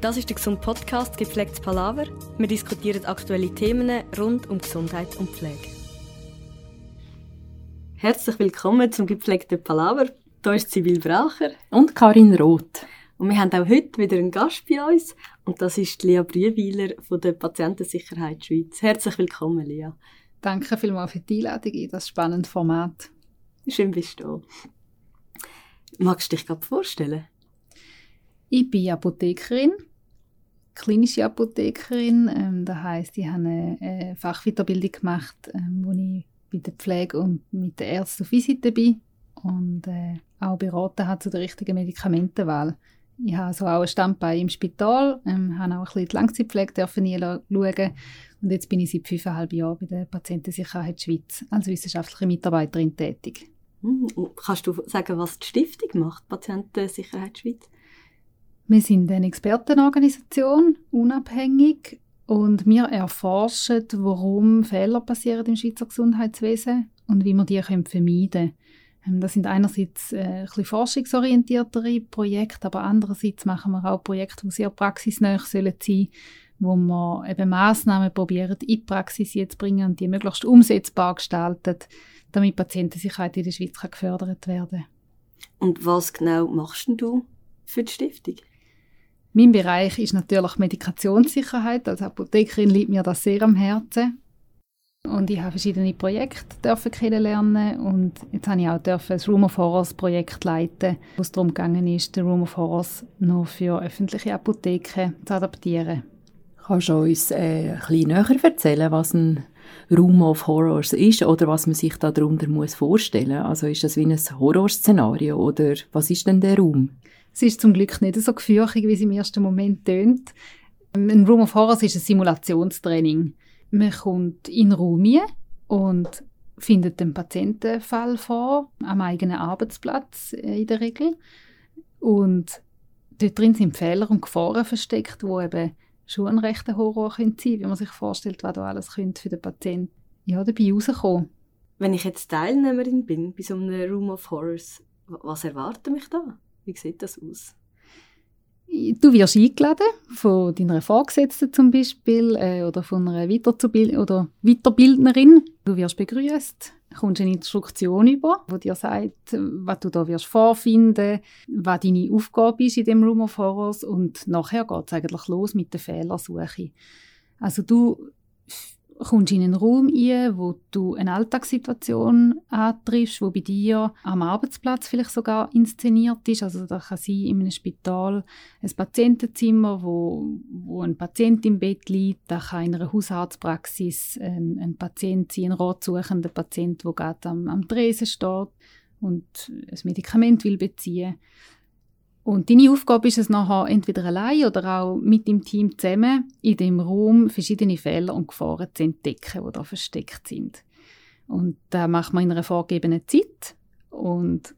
Das ist der Gesund Podcast Gepflegtes Palaver. Wir diskutieren aktuelle Themen rund um Gesundheit und Pflege. Herzlich willkommen zum Gepflegten Palaver. Hier ist Sibyl Bracher und Karin Roth. Und wir haben auch heute wieder einen Gast bei uns und das ist Lia Brühweiler von der Patientensicherheit Schweiz. Herzlich willkommen, Lia. Danke vielmals für die Einladung in das spannende Format. Schön bist du Magst du dich gerade vorstellen? Ich bin Apothekerin, klinische Apothekerin. Ähm, das heißt, ich habe eine Fachweiterbildung gemacht, ähm, wo ich bei der Pflege und mit der Ärzten auf Visite bin und äh, auch beraten habe zu der richtigen Medikamentenwahl. Ich habe also auch ein Standbein im Spital, ähm, habe auch ein bisschen die Langzeitpflege dürfen schauen und jetzt bin ich seit fünfeinhalb Jahren bei der Patientensicherheit Schweiz als wissenschaftliche Mitarbeiterin tätig. Hm, kannst du sagen, was die Stiftung macht, Patientensicherheit Schweiz? Wir sind eine Expertenorganisation, unabhängig, und wir erforschen, warum Fehler passieren im Schweizer Gesundheitswesen und wie wir die vermeiden können. Ähm, das sind einerseits äh, ein bisschen forschungsorientiertere Projekte, aber andererseits machen wir auch Projekte, die sehr praxisnah sein sollen, wo wir eben Massnahmen probieren, in die Praxis zu bringen und die möglichst umsetzbar gestalten, damit Patientensicherheit in der Schweiz kann gefördert werden Und was genau machst du für die Stiftung? Mein Bereich ist natürlich Medikationssicherheit. Als Apothekerin liegt mir das sehr am Herzen. Und ich habe verschiedene Projekte dürfen kennenlernen und jetzt habe ich auch dürfen das Room of Horrors Projekt leiten, wo es darum gegangen ist, den Room of Horrors noch für öffentliche Apotheken zu adaptieren. Kannst du uns äh, ein bisschen näher erzählen, was ein Room of Horrors ist oder was man sich darunter muss vorstellen? Also ist das wie ein Horrorszenario oder was ist denn der Raum? Es ist zum Glück nicht so gefürchtig, wie es im ersten Moment tönt. Ein Room of Horrors ist ein Simulationstraining. Man kommt in Raum und findet den Patientenfall vor, am eigenen Arbeitsplatz in der Regel. Und dort drin sind Fehler und Gefahren versteckt, wo eben schon ein rechter Horror sein können, wie man sich vorstellt, was da alles könnte für den Patienten ja, dabei rauskommen. Wenn ich jetzt Teilnehmerin bin bei so einem Room of Horrors, was erwartet mich da? Wie sieht das aus? Du wirst eingeladen von deiner Vorgesetzten zum Beispiel äh, oder von einer Weiterzubild oder Weiterbildnerin. Du wirst begrüßt, kommst eine Instruktion über, wo dir sagt, was du da wirst vorfinden, was deine Aufgabe ist in dem Room of Horrors und nachher geht es eigentlich los mit der Fehlersuche. Also du kommst in einen Raum ein, wo du eine Alltagssituation antriffst, wo bei dir am Arbeitsplatz vielleicht sogar inszeniert ist. Also da kann sein in einem Spital ein Patientenzimmer, wo, wo ein Patient im Bett liegt. Da kann in einer Hausarztpraxis ein, ein Patient sein, ein ratsuchender Patient, der gerade am, am Tresen steht und ein Medikament will beziehen und deine Aufgabe ist es nachher, entweder allein oder auch mit dem Team zusammen in dem Raum verschiedene Fehler und Gefahren zu entdecken, die da versteckt sind. Und da macht man in einer vorgegebenen Zeit. Und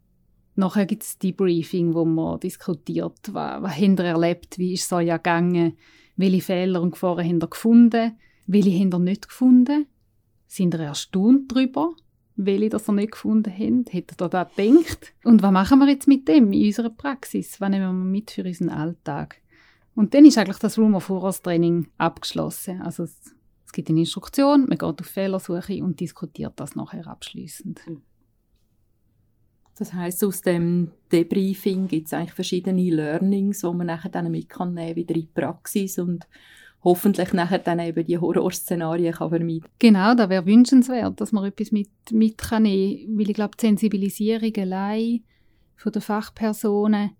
nachher gibt es die Briefing, wo man diskutiert, was, was habt ihr erlebt, wie ist es euch gegangen, welche Fehler und Gefahren habt ihr gefunden, welche habt ihr nicht gefunden, sind ihr erstaunt darüber welche das ihr nicht gefunden habt? Hättet ihr da gedacht? Und was machen wir jetzt mit dem in unserer Praxis? Was nehmen wir mit für unseren Alltag? Und dann ist eigentlich das Room of Horrors Training abgeschlossen. Also es, es gibt eine Instruktion, man geht auf Fehlersuche und diskutiert das nachher abschließend. Das heißt, aus dem Debriefing gibt es eigentlich verschiedene Learnings, die man nachher dann mitnehmen kann, wieder in die Praxis und hoffentlich nachher dann eben die Horrorszenarien kann vermeiden. Genau, da wäre wünschenswert, dass man etwas mit, mit kann nehmen, weil ich glaube, die Sensibilisierung allein von den Fachpersonen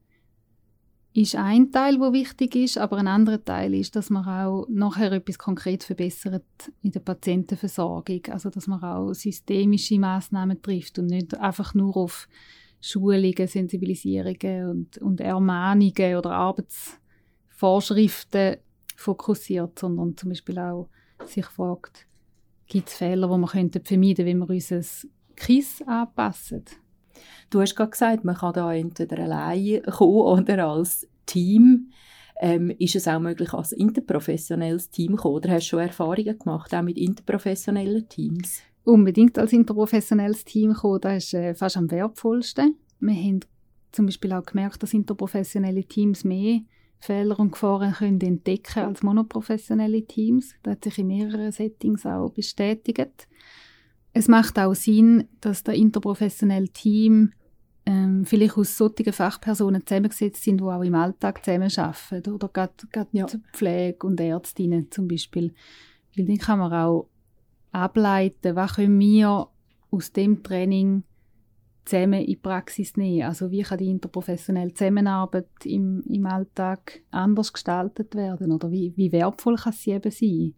ist ein Teil, wo wichtig ist, aber ein anderer Teil ist, dass man auch nachher etwas konkret verbessert in der Patientenversorgung, also dass man auch systemische Maßnahmen trifft und nicht einfach nur auf Schulungen, Sensibilisierungen und, und Ermahnungen oder Arbeitsvorschriften fokussiert, sondern zum Beispiel auch sich fragt, gibt es Fehler, die wir könnten vermeiden wenn wir unser KISS anpassen? Du hast gerade gesagt, man kann da entweder allein kommen oder als Team. Ähm, ist es auch möglich, als interprofessionelles Team kommen? Oder hast du schon Erfahrungen gemacht, auch mit interprofessionellen Teams? Unbedingt als interprofessionelles Team kommen, das ist äh, fast am wertvollsten. Wir haben zum Beispiel auch gemerkt, dass interprofessionelle Teams mehr Fehler und Gefahren können entdecken als monoprofessionelle Teams. Das hat sich in mehreren Settings auch bestätigt. Es macht auch Sinn, dass der interprofessionelle Team ähm, vielleicht aus solchen Fachpersonen zusammengesetzt sind, die auch im Alltag zusammenarbeiten. Oder gerade, ja. Pflege und Ärztinnen zum Beispiel. Weil dann kann man auch ableiten, was können wir aus dem Training zusammen in die Praxis nehmen. Also wie kann die interprofessionelle Zusammenarbeit im, im Alltag anders gestaltet werden oder wie, wie wertvoll kann sie eben sein?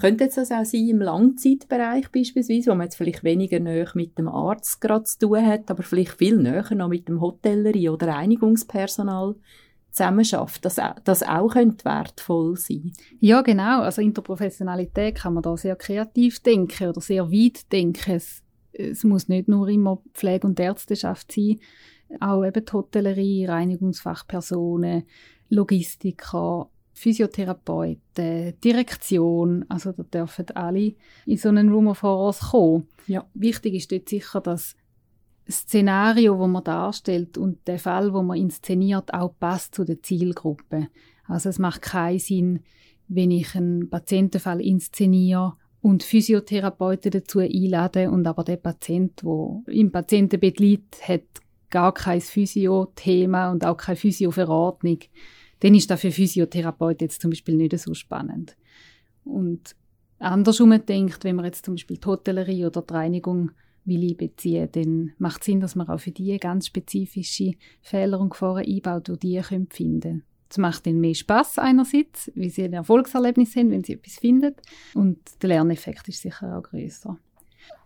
Könnte jetzt das auch sein im Langzeitbereich beispielsweise, wo man jetzt vielleicht weniger näher mit dem Arzt gerade zu tun hat, aber vielleicht viel näher noch mit dem Hotellerie oder Reinigungspersonal zusammenarbeitet, dass das auch könnte wertvoll sein Ja, genau. Also Interprofessionalität kann man da sehr kreativ denken oder sehr weit denken. Es es muss nicht nur immer Pflege- und Ärzteschaft sein, auch eben die Hotellerie, Reinigungsfachpersonen, Logistiker, Physiotherapeuten, Direktion, also da dürfen alle in so einen Room of Horrors kommen. Ja. Wichtig ist dort sicher, dass das Szenario, wo man darstellt und der Fall, wo man inszeniert, auch passt zu der Zielgruppe. Also es macht keinen Sinn, wenn ich einen Patientenfall inszeniere und Physiotherapeuten dazu einladen und aber der Patient, der im Patientenbett liegt, hat gar kein Physio-Thema und auch keine Physio-Verordnung, dann ist das für Physiotherapeuten jetzt zum Beispiel nicht so spannend. Und andersrum denkt, wenn man jetzt zum Beispiel die Hotellerie oder die Reinigung will einbeziehen, dann macht es Sinn, dass man auch für die ganz spezifische Fehler und Gefahren einbaut, die die finden können. Es macht ihnen mehr Spaß einerseits, weil sie ein Erfolgserlebnis haben, wenn sie etwas finden. Und der Lerneffekt ist sicher auch größer.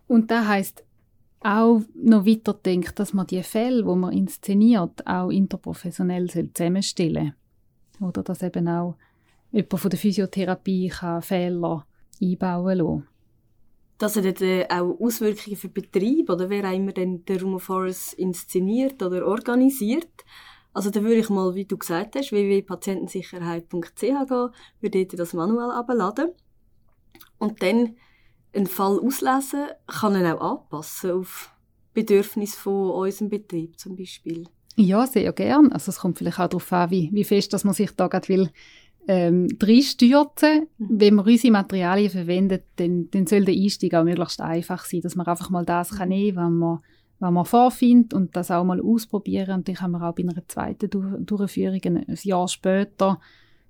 Und da heißt auch noch weiter denkt, dass man die Fälle, wo man inszeniert, auch interprofessionell zusammenstellen soll. Oder dass eben auch jemand von der Physiotherapie kann Fehler einbauen kann. Das hat äh, auch Auswirkungen für Betrieb oder wer auch immer den Room Horrors inszeniert oder organisiert. Also da würde ich mal, wie du gesagt hast, www.patientensicherheit.ch gehen, würde dort das Manual abladen und dann einen Fall auslesen, kann ihn auch anpassen auf Bedürfnisse von unserem Betrieb zum Beispiel. Ja, sehr gern. Also es kommt vielleicht auch darauf an, wie, wie fest dass man sich da gerade will ähm, reinstürzen. Mhm. Wenn man unsere Materialien verwendet, dann, dann soll der Einstieg auch möglichst einfach sein, dass man einfach mal das kann mhm. nehmen kann, was man was man vorfindet und das auch mal ausprobieren. Und dann kann man auch bei einer zweiten Dur Durchführung ein Jahr später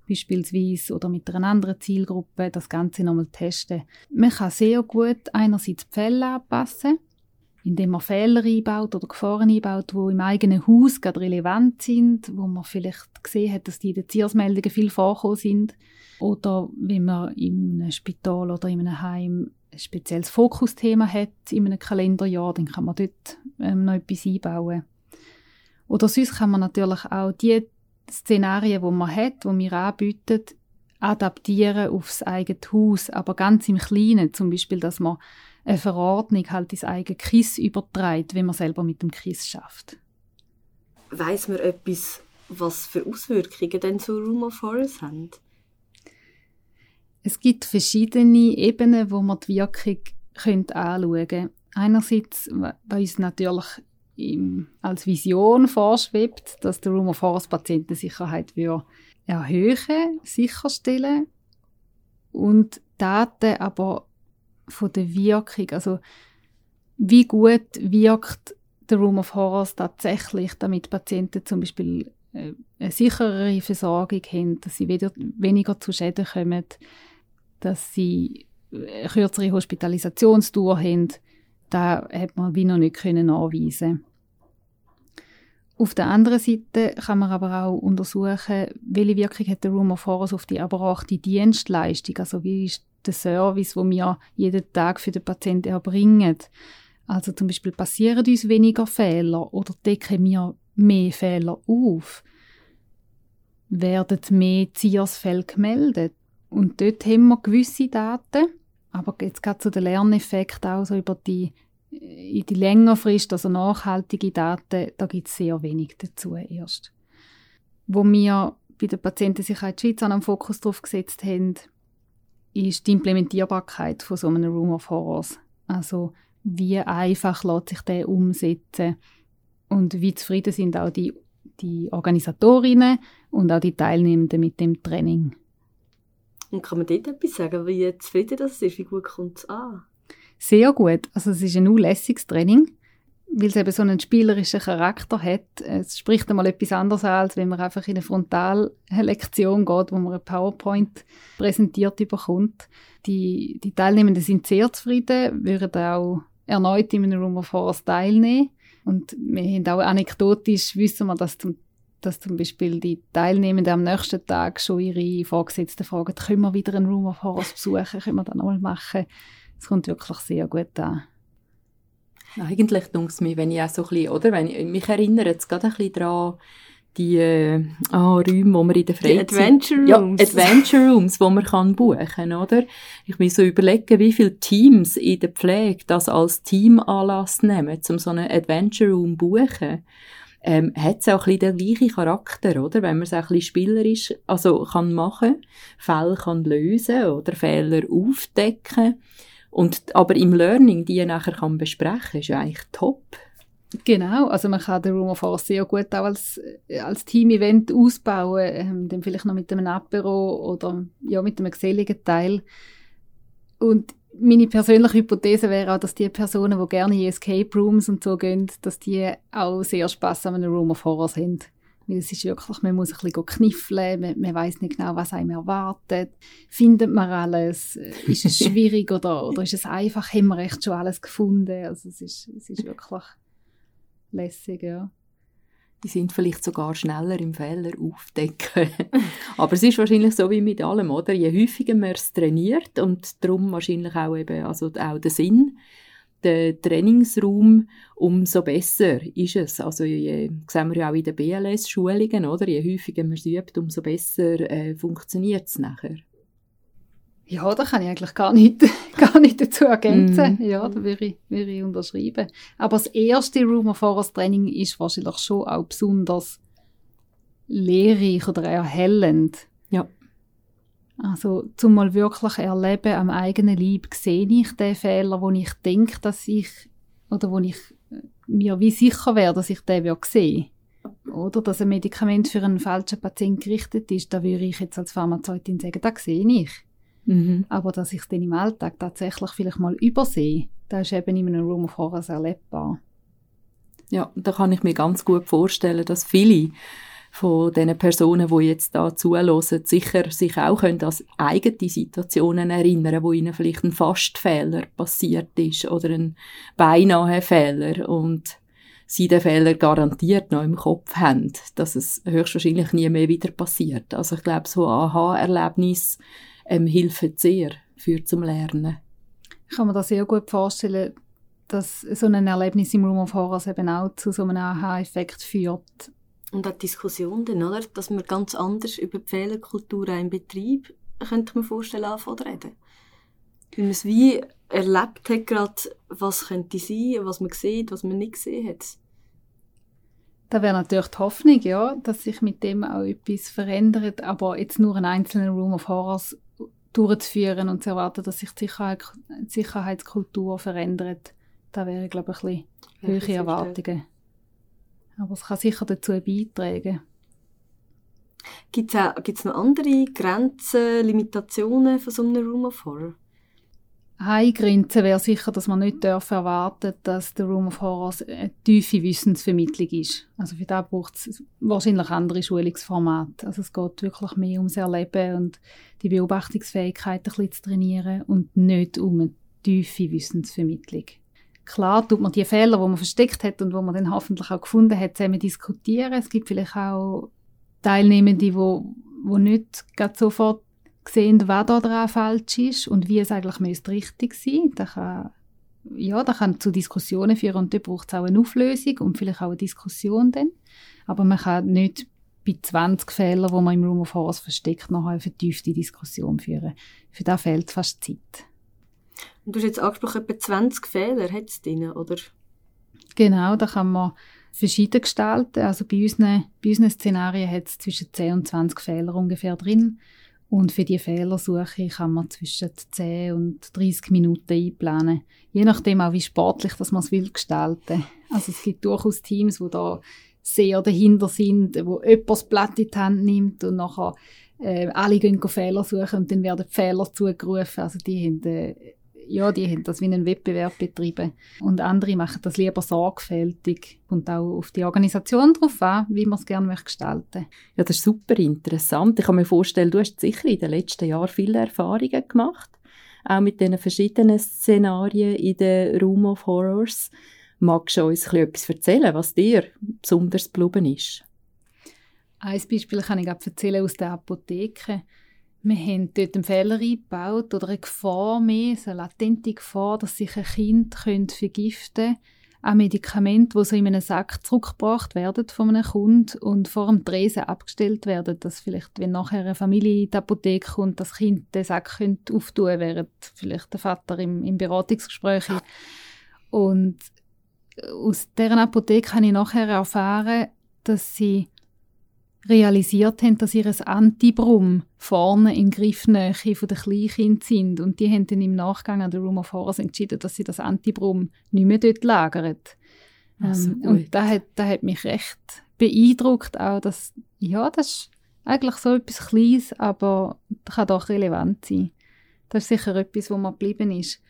beispielsweise oder mit einer anderen Zielgruppe das Ganze nochmal testen. Man kann sehr gut einerseits die Fälle anpassen, indem man Fehler einbaut oder Gefahren einbaut, die im eigenen Haus gerade relevant sind, wo man vielleicht gesehen hat, dass die in den Tiersmeldungen viel vorkommen sind. Oder wenn man in einem Spital oder in einem Heim ein spezielles Fokusthema hat in einem Kalenderjahr, dann kann man dort ähm, noch etwas einbauen. Oder sonst kann man natürlich auch die Szenarien, die man hat, die wir anbieten, adaptieren aufs eigene Haus, aber ganz im Kleinen. Zum Beispiel, dass man eine Verordnung halt ins eigene KISS überträgt, wenn man selber mit dem KISS schafft. Weiß man etwas, was für Auswirkungen denn so Room of Horrors haben? Es gibt verschiedene Ebenen, wo man die Wirkung anschauen könnte. Einerseits, weil uns natürlich im, als Vision vorschwebt, dass der Room of Horrors Patientensicherheit erhöhen, sicherstellen und Daten aber von der Wirkung, also wie gut wirkt der Room of Horrors tatsächlich, damit Patienten zum Beispiel äh, eine sicherere Versorgung haben, dass sie wieder, weniger zu Schäden kommen, dass sie eine kürzere Hospitalisationsdauer haben, da hat man wie noch nicht können anweisen. Auf der anderen Seite kann man aber auch untersuchen, welche Wirkung hat der Room of Horrors auf die erbrachte Dienstleistung, also wie ist der Service, wo wir jeden Tag für den Patienten erbringen. Also zum Beispiel passieren uns weniger Fehler oder decken wir mehr Fehler auf? Werden mehr Ziersfälle gemeldet? Und dort haben wir gewisse Daten, aber jetzt gerade zu den Lerneffekten auch so über die, in die längerfrist, also nachhaltige Daten, da gibt es sehr wenig dazu erst. Wo wir bei der Patientensicherheit Schweiz einen Fokus drauf gesetzt haben, ist die Implementierbarkeit von so einem Room of Horrors. Also wie einfach lässt sich der umsetzen und wie zufrieden sind auch die die Organisatorinnen und auch die Teilnehmenden mit dem Training. Und kann man dort etwas sagen, wie zufrieden das ist, wie gut kommt es an? Sehr gut. Also es ist ein unlässiges Training, weil es eben so einen spielerischen Charakter hat. Es spricht einmal etwas anderes an, als wenn man einfach in eine Frontallektion geht, wo man ein PowerPoint präsentiert bekommt. Die, die Teilnehmenden sind sehr zufrieden, würden auch erneut in einem Room of Horrors teilnehmen. Und wir haben auch anekdotisch, wissen wir, dass zum, dass zum Beispiel die Teilnehmenden am nächsten Tag schon ihre Vorgesetzten fragen, können wir wieder einen Room of Horrors besuchen, können wir das nochmal machen. Es kommt wirklich sehr gut an. Eigentlich denke ich mir, wenn ich auch so ein bisschen, oder, wenn ich, mich erinnere jetzt gerade ein bisschen daran, die äh, ah, Räume, wo man in der Freizeit... Die Adventure Rooms. Ja, Adventure Rooms, wo man kann buchen oder? Ich muss so überlegen, wie viele Teams in der Pflege das als Teamanlass nehmen, um so einen Adventure Room buchen. Ähm, hat es auch ein bisschen den gleichen Charakter, oder? Wenn man es auch ein bisschen spielerisch also kann machen, Fälle kann lösen oder Fehler aufdecken und aber im Learning die nachher kann besprechen, ist ja eigentlich top. Genau, also man kann den Room of Horror sehr gut auch als, als Team-Event ausbauen, ähm, dann vielleicht noch mit einem Apero oder ja, mit einem geselligen Teil. Und meine persönliche Hypothese wäre auch, dass die Personen, die gerne in Escape Rooms und so gehen, dass die auch sehr Spaß an einem Room of Horror sind. Weil es ist wirklich, man muss ein bisschen kniffeln, man, man weiß nicht genau, was einem erwartet. Findet man alles? Ist es schwierig oder, oder ist es einfach? Haben wir echt schon alles gefunden? Also es ist, es ist wirklich lässig, ja. Die sind vielleicht sogar schneller im Fehler aufdecken. Aber es ist wahrscheinlich so wie mit allem, oder? Je häufiger man es trainiert und darum wahrscheinlich auch eben, also auch der Sinn, der Trainingsraum, umso besser ist es. Also je, sehen wir ja auch in den BLS-Schulungen, oder? Je häufiger man es übt, umso besser äh, funktioniert es nachher. Ja, da kann ich eigentlich gar nicht, gar nicht dazu ergänzen. Mm. Ja, da würde ich, würde ich unterschreiben. Aber das erste Room of Horrors Training ist wahrscheinlich schon auch besonders lehrreich oder erhellend. Ja. Also, zum mal wirklich erleben am eigenen Leib, sehe ich den Fehler, wo ich denke, dass ich, oder wo ich mir wie sicher wäre, dass ich den wirklich sehe. Oder dass ein Medikament für einen falschen Patienten gerichtet ist, da würde ich jetzt als Pharmazeutin sagen, das sehe ich. Mhm. Aber dass ich es dann im Alltag tatsächlich vielleicht mal übersehe, das ist eben in einem Room of Horrors erlebbar. Ja, da kann ich mir ganz gut vorstellen, dass viele von den Personen, die jetzt da zuhören, sicher sich auch können an eigene Situationen erinnern, wo ihnen vielleicht ein Fastfehler passiert ist oder ein beinahe Fehler und sie den Fehler garantiert noch im Kopf haben, dass es höchstwahrscheinlich nie mehr wieder passiert. Also ich glaube, so Aha-Erlebnis ähm, hilft sehr für zum Lernen. Ich kann mir das sehr gut vorstellen, dass so ein Erlebnis im Room of Horrors eben auch zu so einem Aha-Effekt führt. Und auch die Diskussion dann, oder? Dass man ganz anders über die Fehlerkultur im Betrieb, könnte man vorstellen, anfangen reden. Weil man es wie erlebt hat, gerade, was könnte sein, was man sieht, was man nicht gesehen hat. Da wäre natürlich die Hoffnung, ja, dass sich mit dem auch etwas verändert, aber jetzt nur einen einzelnen Room of Horrors durchzuführen und zu erwarten, dass sich die Sicherheitskultur verändert, da wäre, glaube ich, ein bisschen höhere Erwartungen. Aber es kann sicher dazu beitragen. Gibt es noch andere Grenzen, Limitationen von so einem Room of Horror? Eine Grenze wäre sicher, dass man nicht erwarten darf, dass der Room of Horrors eine tiefe Wissensvermittlung ist. Also für das braucht es wahrscheinlich andere Schulungsformate. Also es geht wirklich mehr ums Erleben und die Beobachtungsfähigkeit ein bisschen zu trainieren und nicht um eine tiefe Wissensvermittlung. Klar tut man die Fehler, die man versteckt hat und wo man dann hoffentlich auch gefunden hat, zusammen diskutieren. Es gibt vielleicht auch Teilnehmende, die, die nicht sofort sehen, was da dran falsch ist und wie es eigentlich müsste richtig sein müsste. kann, ja, das kann zu Diskussionen führen und da braucht es auch eine Auflösung und vielleicht auch eine Diskussion dann. Aber man kann nicht bei 20 Fehlern, die man im Room of Horrors versteckt, noch eine vertiefte Diskussion führen. Für das fehlt fast Zeit. Und du hast jetzt angesprochen, etwa 20 Fehler hat es drin, oder? Genau, da kann man verschieden gestalten. Also bei unseren, bei unseren Szenarien hat es zwischen 10 und 20 Fehler ungefähr drin. Und für die Fehlersuche kann man zwischen 10 und 30 Minuten einplanen. Je nachdem auch, wie sportlich das man es will gestalten. Also es gibt durchaus Teams, die da sehr dahinter sind, wo jemand das Blatt in die Hand nimmt und nachher äh, alle gehen Fehler suchen und dann werden Fehler zugerufen. Also die haben, äh, ja, die haben das wie einen Wettbewerb betrieben. Und andere machen das lieber sorgfältig und auch auf die Organisation drauf an, wie man es gerne möchte gestalten Ja, das ist super interessant. Ich kann mir vorstellen, du hast sicher in den letzten Jahren viele Erfahrungen gemacht, auch mit diesen verschiedenen Szenarien in den Room of Horrors. Magst du uns etwas erzählen, was dir besonders geblieben ist? Ein Beispiel kann ich erzählen aus der Apotheke. Wir haben dort einen Fehler eingebaut oder eine Gefahr mehr, eine latente Gefahr, dass sich ein Kind vergiften könnte an Medikamente, die so in einem Sack zurückgebracht werden von einem Kunden und vor dem Tresen abgestellt werden, dass vielleicht, wenn nachher eine Familie in die Apotheke kommt, das Kind den Sack könnte auftun während vielleicht der Vater im, im Beratungsgespräch ist. Und aus deren Apotheke habe ich nachher erfahren, dass sie realisiert haben, dass ihr Antibrum vorne in Griffnähe von den Kleinkind sind. Und die haben dann im Nachgang an der Room of Horrors entschieden, dass sie das Antibrum nicht mehr dort lagern. Also ähm, und das hat, das hat mich recht beeindruckt, auch, dass, ja, das ist eigentlich so etwas Kleines, aber das kann doch relevant sein. Das ist sicher etwas, wo man geblieben ist.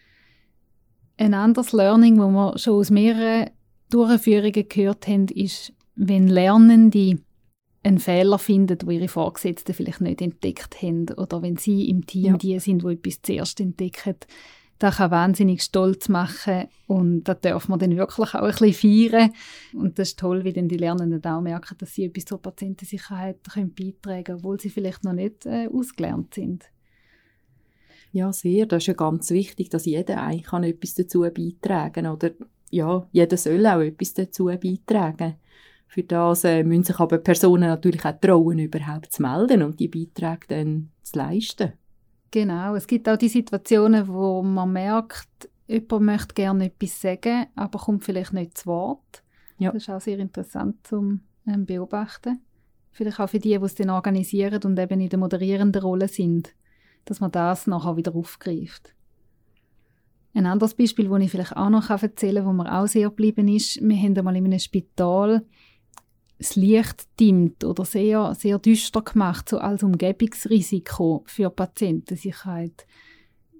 Ein anderes Learning, wo wir schon aus mehreren Durchführungen gehört haben, ist, wenn Lernende einen Fehler finden, wo ihre Vorgesetzten vielleicht nicht entdeckt haben oder wenn sie im Team ja. die sind, wo etwas zuerst entdecken, das kann wahnsinnig stolz machen und da darf man dann wirklich auch ein bisschen feiern und das ist toll, wie dann die Lernenden auch merken, dass sie etwas zur Patientensicherheit können beitragen können, obwohl sie vielleicht noch nicht äh, ausgelernt sind. Ja, sehr. Das ist ja ganz wichtig, dass jeder eigentlich kann etwas dazu beitragen kann oder ja, jeder soll auch etwas dazu beitragen. Für das äh, müssen sich aber Personen natürlich auch trauen, überhaupt zu melden und die Beiträge dann zu leisten. Genau, es gibt auch die Situationen, wo man merkt, jemand möchte gerne etwas sagen, aber kommt vielleicht nicht zu Wort. Ja. Das ist auch sehr interessant zum ähm, beobachten. Vielleicht auch für die, die es dann organisieren und eben in der moderierenden Rolle sind, dass man das nachher wieder aufgreift. Ein anderes Beispiel, das ich vielleicht auch noch erzählen kann, wo mir auch sehr geblieben ist, wir haben einmal in einem Spital das Licht dimmt oder sehr, sehr düster gemacht, so als Umgebungsrisiko für Patientensicherheit.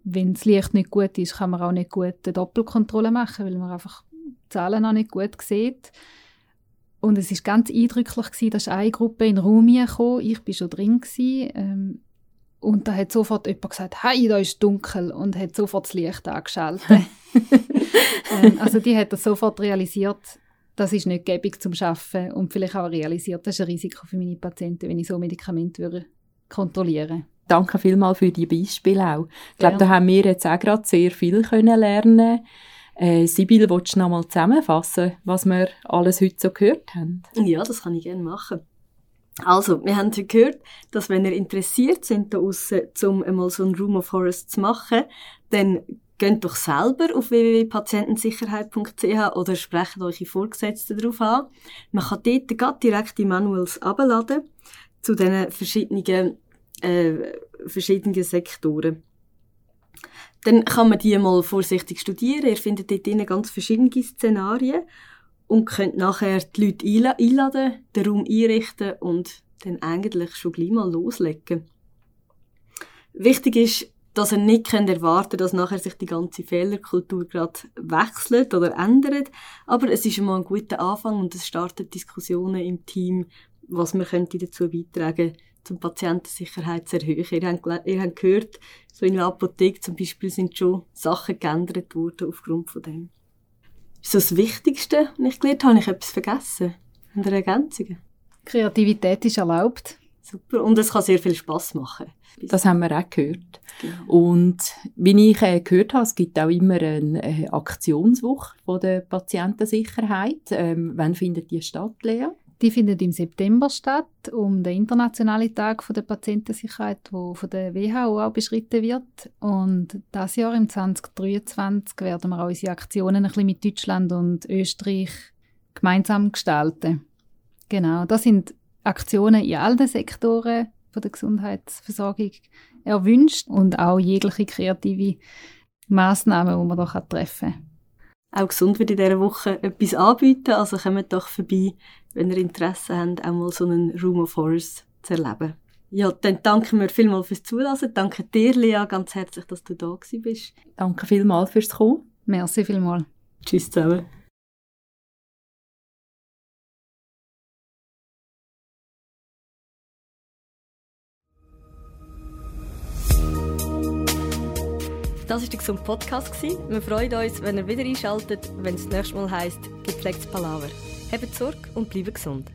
Wenn das Licht nicht gut ist, kann man auch nicht gut eine Doppelkontrolle machen, weil man einfach die Zahlen auch nicht gut sieht. Und es ist ganz eindrücklich gewesen, dass eine Gruppe in Raum kam, ich war schon drin gewesen, ähm, und da hat sofort jemand gesagt, hey, da ist dunkel und hat sofort das Licht angeschaltet. ähm, also die hat das sofort realisiert, das ist nicht gäbig zum Schaffen und vielleicht auch realisiert, das ist ein Risiko für meine Patienten, wenn ich so Medikamente würde kontrollieren Danke vielmals für die Beispiele auch. Ich glaube, da haben wir jetzt auch gerade sehr viel können lernen äh, Sibyl, willst du noch mal zusammenfassen, was wir alles heute so gehört haben? Ja, das kann ich gerne machen. Also, wir haben gehört, dass wenn ihr interessiert sind, da aussen, um einmal so ein Room of Horrors zu machen, dann Geht doch selber auf www.patientensicherheit.ch oder sprecht eure Vorgesetzten darauf an. Man kann dort direkt die Manuals abladen zu diesen verschiedenen, äh, verschiedenen Sektoren. Dann kann man die mal vorsichtig studieren. Ihr findet dort ganz verschiedene Szenarien und könnt nachher die Leute einladen, den Raum einrichten und dann eigentlich schon gleich mal loslegen. Wichtig ist, dass er nicht erwarten kann, dass nachher sich die ganze Fehlerkultur gerade wechselt oder ändert. Aber es ist mal ein guter Anfang und es startet Diskussionen im Team, was wir könnte dazu beitragen um Patientensicherheit zu erhöhen. Ihr habt, ihr habt gehört, so in der Apotheke zum Beispiel sind schon Sachen geändert worden aufgrund von dem. Ist das Wichtigste, was ich gelernt habe. Habe ich etwas vergessen? Der Ergänzungen? Kreativität ist erlaubt. Super. Und es kann sehr viel Spass machen. Das haben wir auch gehört. Genau. Und wie ich äh, gehört habe, es gibt auch immer eine äh, Aktionswoche von der Patientensicherheit. Ähm, wann findet die statt, Lea? Die findet im September statt, um den Internationalen Tag der Patientensicherheit, der von der WHO auch beschritten wird. Und das Jahr, im 2023, werden wir auch unsere Aktionen ein bisschen mit Deutschland und Österreich gemeinsam gestalten. Genau, das sind Aktionen in allen Sektoren von der Gesundheitsversorgung erwünscht und auch jegliche kreative Massnahmen, die man da treffen kann. Auch gesund wird in dieser Woche etwas anbieten, also kommt doch vorbei wenn ihr Interesse habt, auch mal so einen Room of Horrors zu erleben. Ja, dann danke mir vielmals fürs Zulassen. Danke dir, Lea, ganz herzlich, dass du da bist. Danke vielmals fürs Kommen. Merci vielmals. Tschüss zusammen. Das war der Gesund Podcast. Wir freuen uns, wenn ihr wieder einschaltet, wenn es das nächste Mal heisst, gepflegtes Palaver. Habt Sorge und bleibt gesund.